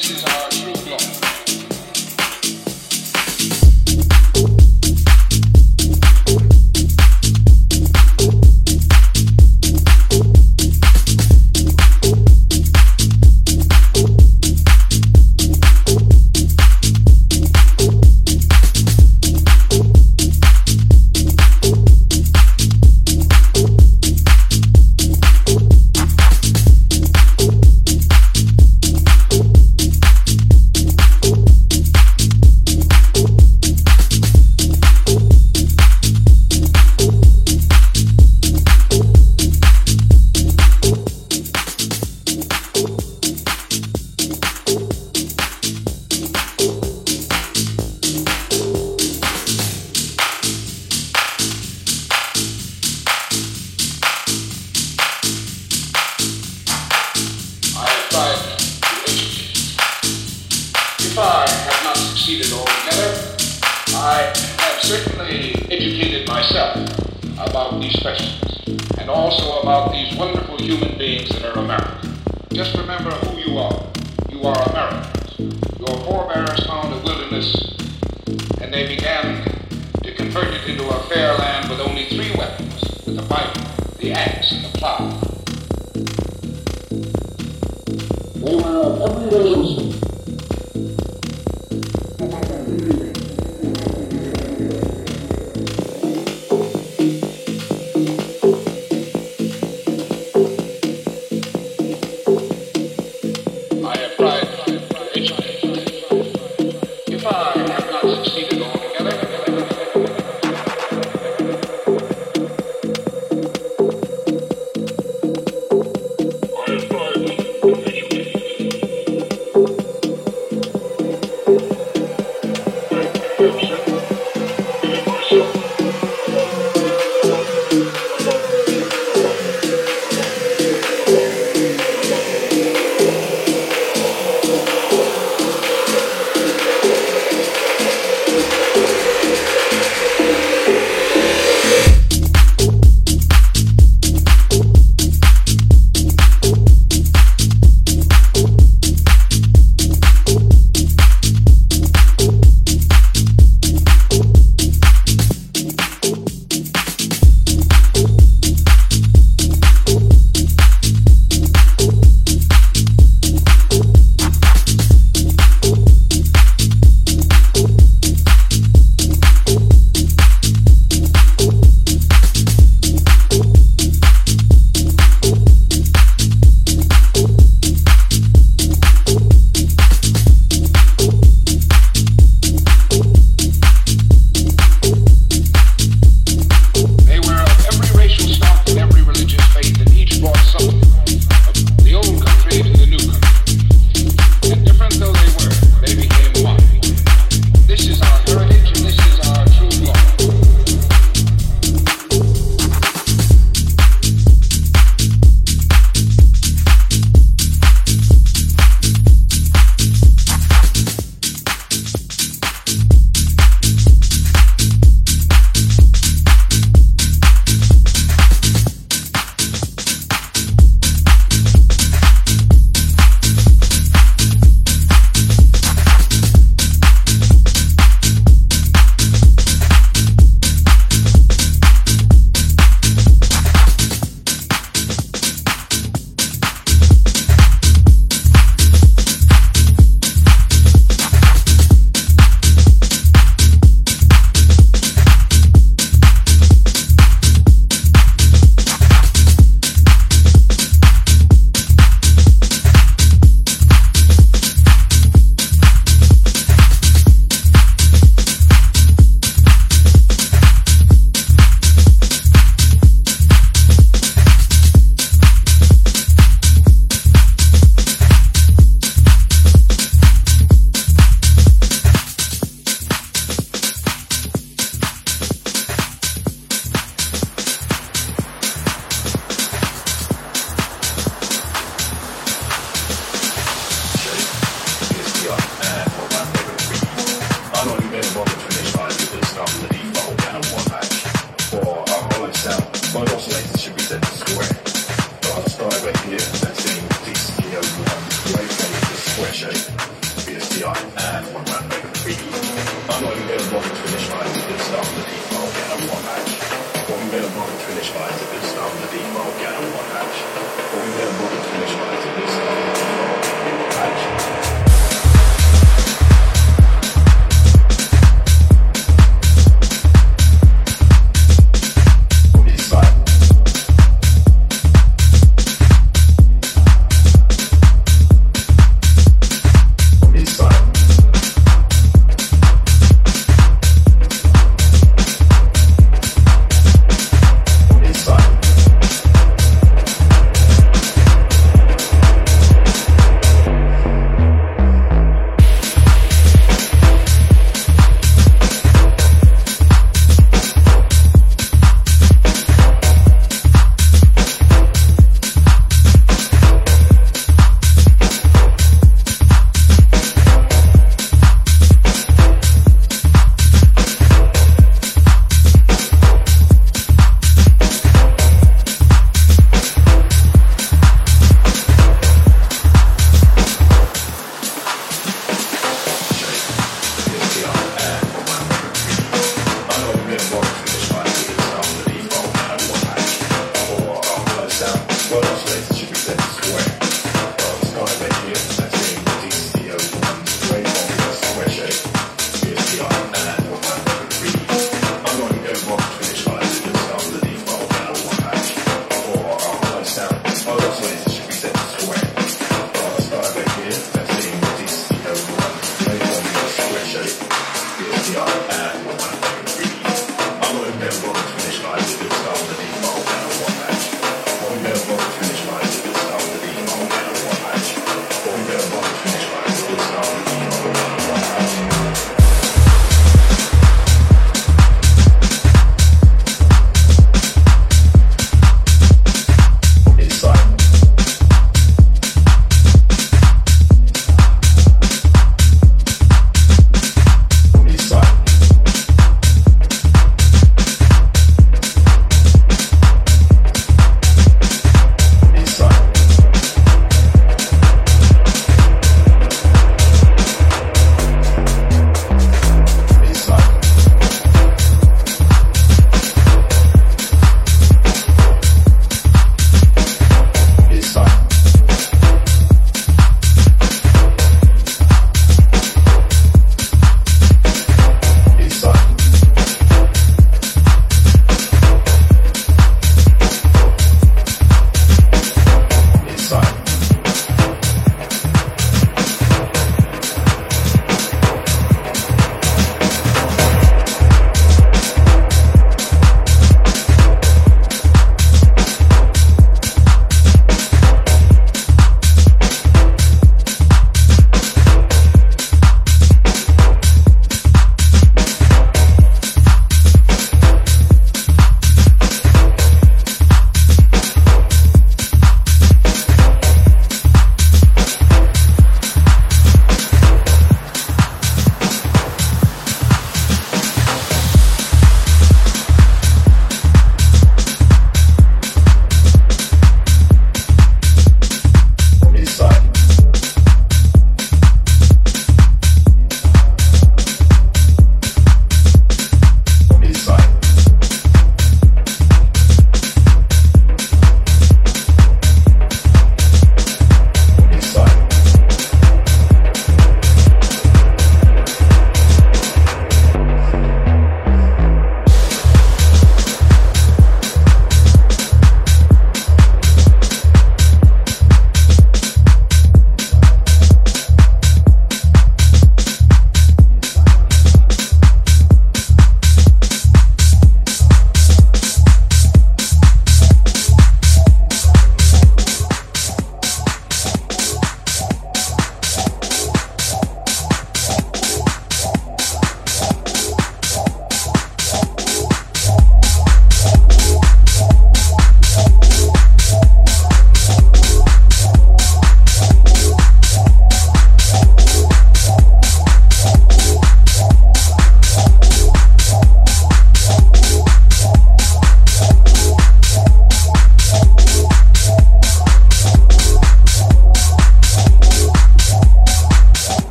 this is our